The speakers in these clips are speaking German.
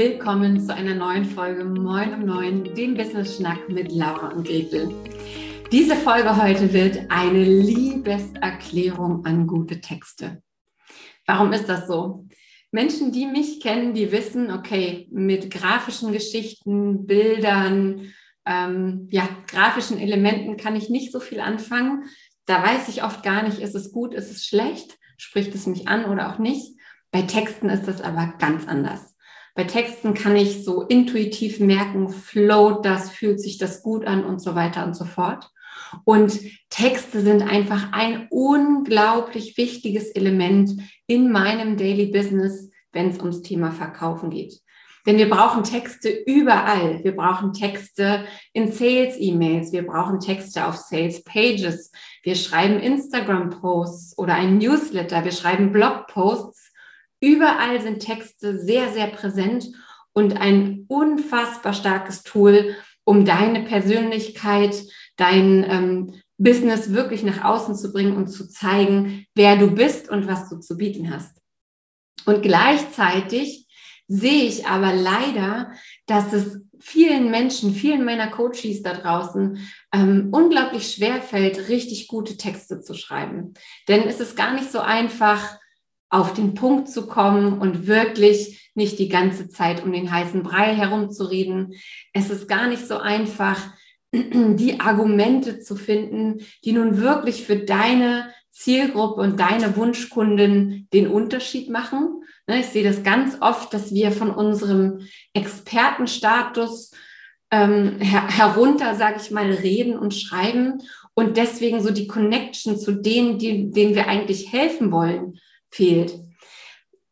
Willkommen zu einer neuen Folge Moin um Neun, dem Business Schnack mit Laura und Gretel. Diese Folge heute wird eine Liebeserklärung an gute Texte. Warum ist das so? Menschen, die mich kennen, die wissen, okay, mit grafischen Geschichten, Bildern, ähm, ja, grafischen Elementen kann ich nicht so viel anfangen. Da weiß ich oft gar nicht, ist es gut, ist es schlecht, spricht es mich an oder auch nicht. Bei Texten ist das aber ganz anders. Bei Texten kann ich so intuitiv merken, float das, fühlt sich das gut an und so weiter und so fort. Und Texte sind einfach ein unglaublich wichtiges Element in meinem Daily Business, wenn es ums Thema Verkaufen geht. Denn wir brauchen Texte überall. Wir brauchen Texte in Sales-E-Mails. Wir brauchen Texte auf Sales-Pages. Wir schreiben Instagram-Posts oder ein Newsletter. Wir schreiben Blog-Posts. Überall sind Texte sehr, sehr präsent und ein unfassbar starkes Tool, um deine Persönlichkeit, dein ähm, Business wirklich nach außen zu bringen und zu zeigen, wer du bist und was du zu bieten hast. Und gleichzeitig sehe ich aber leider, dass es vielen Menschen, vielen meiner Coaches da draußen ähm, unglaublich schwer fällt, richtig gute Texte zu schreiben. Denn es ist gar nicht so einfach, auf den Punkt zu kommen und wirklich nicht die ganze Zeit um den heißen Brei herumzureden. Es ist gar nicht so einfach, die Argumente zu finden, die nun wirklich für deine Zielgruppe und deine Wunschkunden den Unterschied machen. Ne, ich sehe das ganz oft, dass wir von unserem Expertenstatus ähm, her herunter, sage ich mal, reden und schreiben und deswegen so die Connection zu denen, die, denen wir eigentlich helfen wollen, fehlt.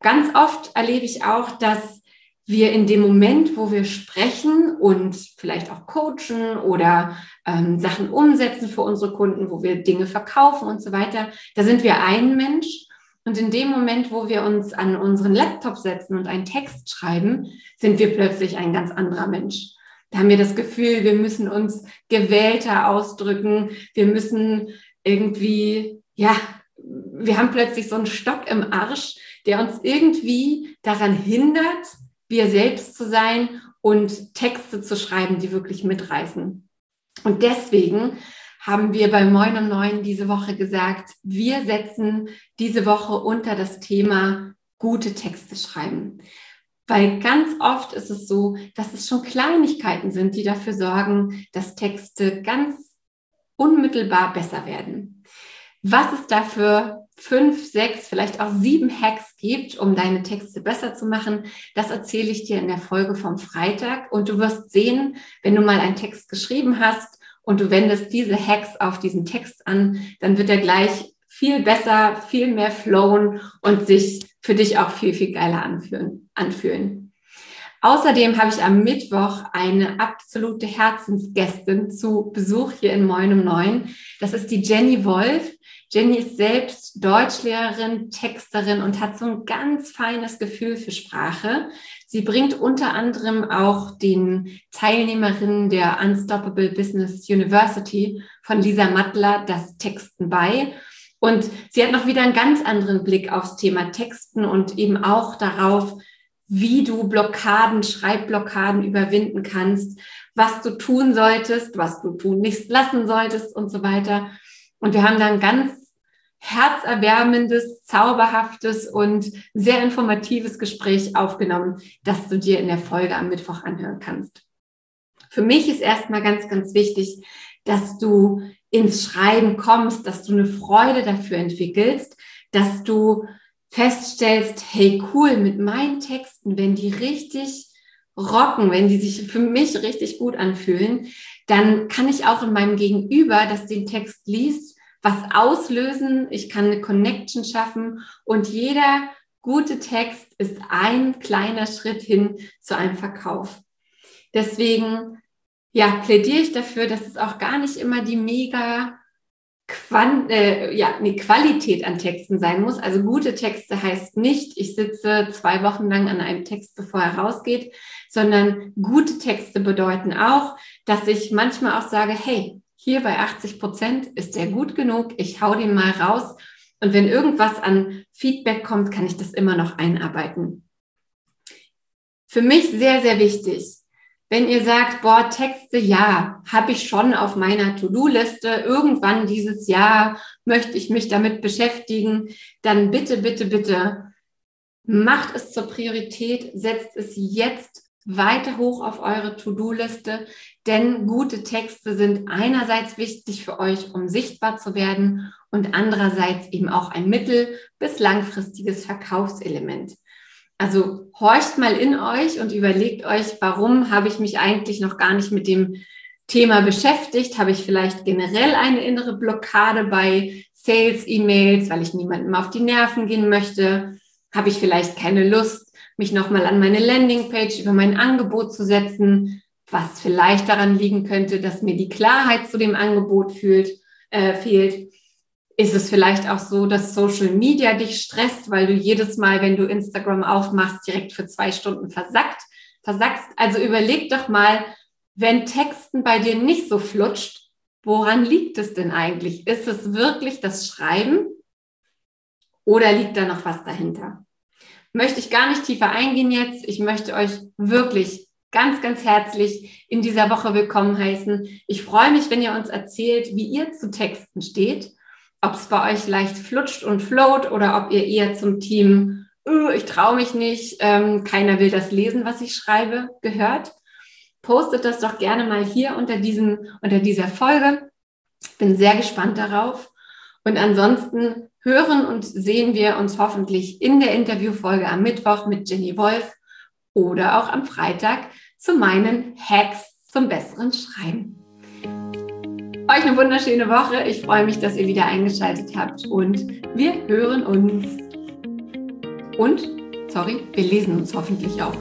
Ganz oft erlebe ich auch, dass wir in dem Moment, wo wir sprechen und vielleicht auch coachen oder ähm, Sachen umsetzen für unsere Kunden, wo wir Dinge verkaufen und so weiter, da sind wir ein Mensch. Und in dem Moment, wo wir uns an unseren Laptop setzen und einen Text schreiben, sind wir plötzlich ein ganz anderer Mensch. Da haben wir das Gefühl, wir müssen uns gewählter ausdrücken, wir müssen irgendwie, ja, wir haben plötzlich so einen Stock im Arsch, der uns irgendwie daran hindert, wir selbst zu sein und Texte zu schreiben, die wirklich mitreißen. Und deswegen haben wir bei Moin und Neun diese Woche gesagt, wir setzen diese Woche unter das Thema gute Texte schreiben. Weil ganz oft ist es so, dass es schon Kleinigkeiten sind, die dafür sorgen, dass Texte ganz unmittelbar besser werden. Was es dafür fünf, sechs, vielleicht auch sieben Hacks gibt, um deine Texte besser zu machen. Das erzähle ich dir in der Folge vom Freitag. Und du wirst sehen, wenn du mal einen Text geschrieben hast und du wendest diese Hacks auf diesen Text an, dann wird er gleich viel besser, viel mehr flowen und sich für dich auch viel, viel geiler anfühlen. anfühlen. Außerdem habe ich am Mittwoch eine absolute Herzensgästin zu Besuch hier in Moin um Neun. Das ist die Jenny Wolf. Jenny ist selbst Deutschlehrerin, Texterin und hat so ein ganz feines Gefühl für Sprache. Sie bringt unter anderem auch den Teilnehmerinnen der Unstoppable Business University von Lisa Mattler das Texten bei. Und sie hat noch wieder einen ganz anderen Blick aufs Thema Texten und eben auch darauf, wie du Blockaden, Schreibblockaden überwinden kannst, was du tun solltest, was du tun nicht lassen solltest und so weiter. Und wir haben dann ganz herzerwärmendes, zauberhaftes und sehr informatives Gespräch aufgenommen, das du dir in der Folge am Mittwoch anhören kannst. Für mich ist erstmal ganz, ganz wichtig, dass du ins Schreiben kommst, dass du eine Freude dafür entwickelst, dass du feststellst, hey cool, mit meinen Texten, wenn die richtig rocken, wenn die sich für mich richtig gut anfühlen, dann kann ich auch in meinem Gegenüber, das den Text liest, was auslösen, ich kann eine Connection schaffen und jeder gute Text ist ein kleiner Schritt hin zu einem Verkauf. Deswegen ja, plädiere ich dafür, dass es auch gar nicht immer die mega Quant äh, ja, eine Qualität an Texten sein muss. Also gute Texte heißt nicht, ich sitze zwei Wochen lang an einem Text, bevor er rausgeht, sondern gute Texte bedeuten auch, dass ich manchmal auch sage, hey, hier bei 80 Prozent ist der gut genug, ich hau den mal raus. Und wenn irgendwas an Feedback kommt, kann ich das immer noch einarbeiten. für mich sehr, sehr wichtig. Wenn ihr sagt, boah, Texte, ja, habe ich schon auf meiner To-Do-Liste. Irgendwann dieses Jahr möchte ich mich damit beschäftigen. Dann bitte, bitte, bitte macht es zur Priorität, setzt es jetzt weiter hoch auf eure To-Do-Liste, denn gute Texte sind einerseits wichtig für euch, um sichtbar zu werden und andererseits eben auch ein mittel- bis langfristiges Verkaufselement. Also horcht mal in euch und überlegt euch, warum habe ich mich eigentlich noch gar nicht mit dem Thema beschäftigt? Habe ich vielleicht generell eine innere Blockade bei Sales-E-Mails, weil ich niemandem auf die Nerven gehen möchte? Habe ich vielleicht keine Lust, mich nochmal an meine Landingpage über mein Angebot zu setzen, was vielleicht daran liegen könnte, dass mir die Klarheit zu dem Angebot fühlt, äh, fehlt? Ist es vielleicht auch so, dass Social Media dich stresst, weil du jedes Mal, wenn du Instagram aufmachst, direkt für zwei Stunden versackt, versackst? Also überleg doch mal, wenn Texten bei dir nicht so flutscht, woran liegt es denn eigentlich? Ist es wirklich das Schreiben oder liegt da noch was dahinter? Möchte ich gar nicht tiefer eingehen jetzt. Ich möchte euch wirklich ganz, ganz herzlich in dieser Woche willkommen heißen. Ich freue mich, wenn ihr uns erzählt, wie ihr zu Texten steht ob es bei euch leicht flutscht und float oder ob ihr eher zum Team, uh, ich traue mich nicht, ähm, keiner will das lesen, was ich schreibe, gehört. Postet das doch gerne mal hier unter, diesen, unter dieser Folge. Bin sehr gespannt darauf. Und ansonsten hören und sehen wir uns hoffentlich in der Interviewfolge am Mittwoch mit Jenny Wolf oder auch am Freitag zu meinen Hacks zum besseren Schreiben. Euch eine wunderschöne Woche. Ich freue mich, dass ihr wieder eingeschaltet habt und wir hören uns. Und, sorry, wir lesen uns hoffentlich auch.